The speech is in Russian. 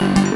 now.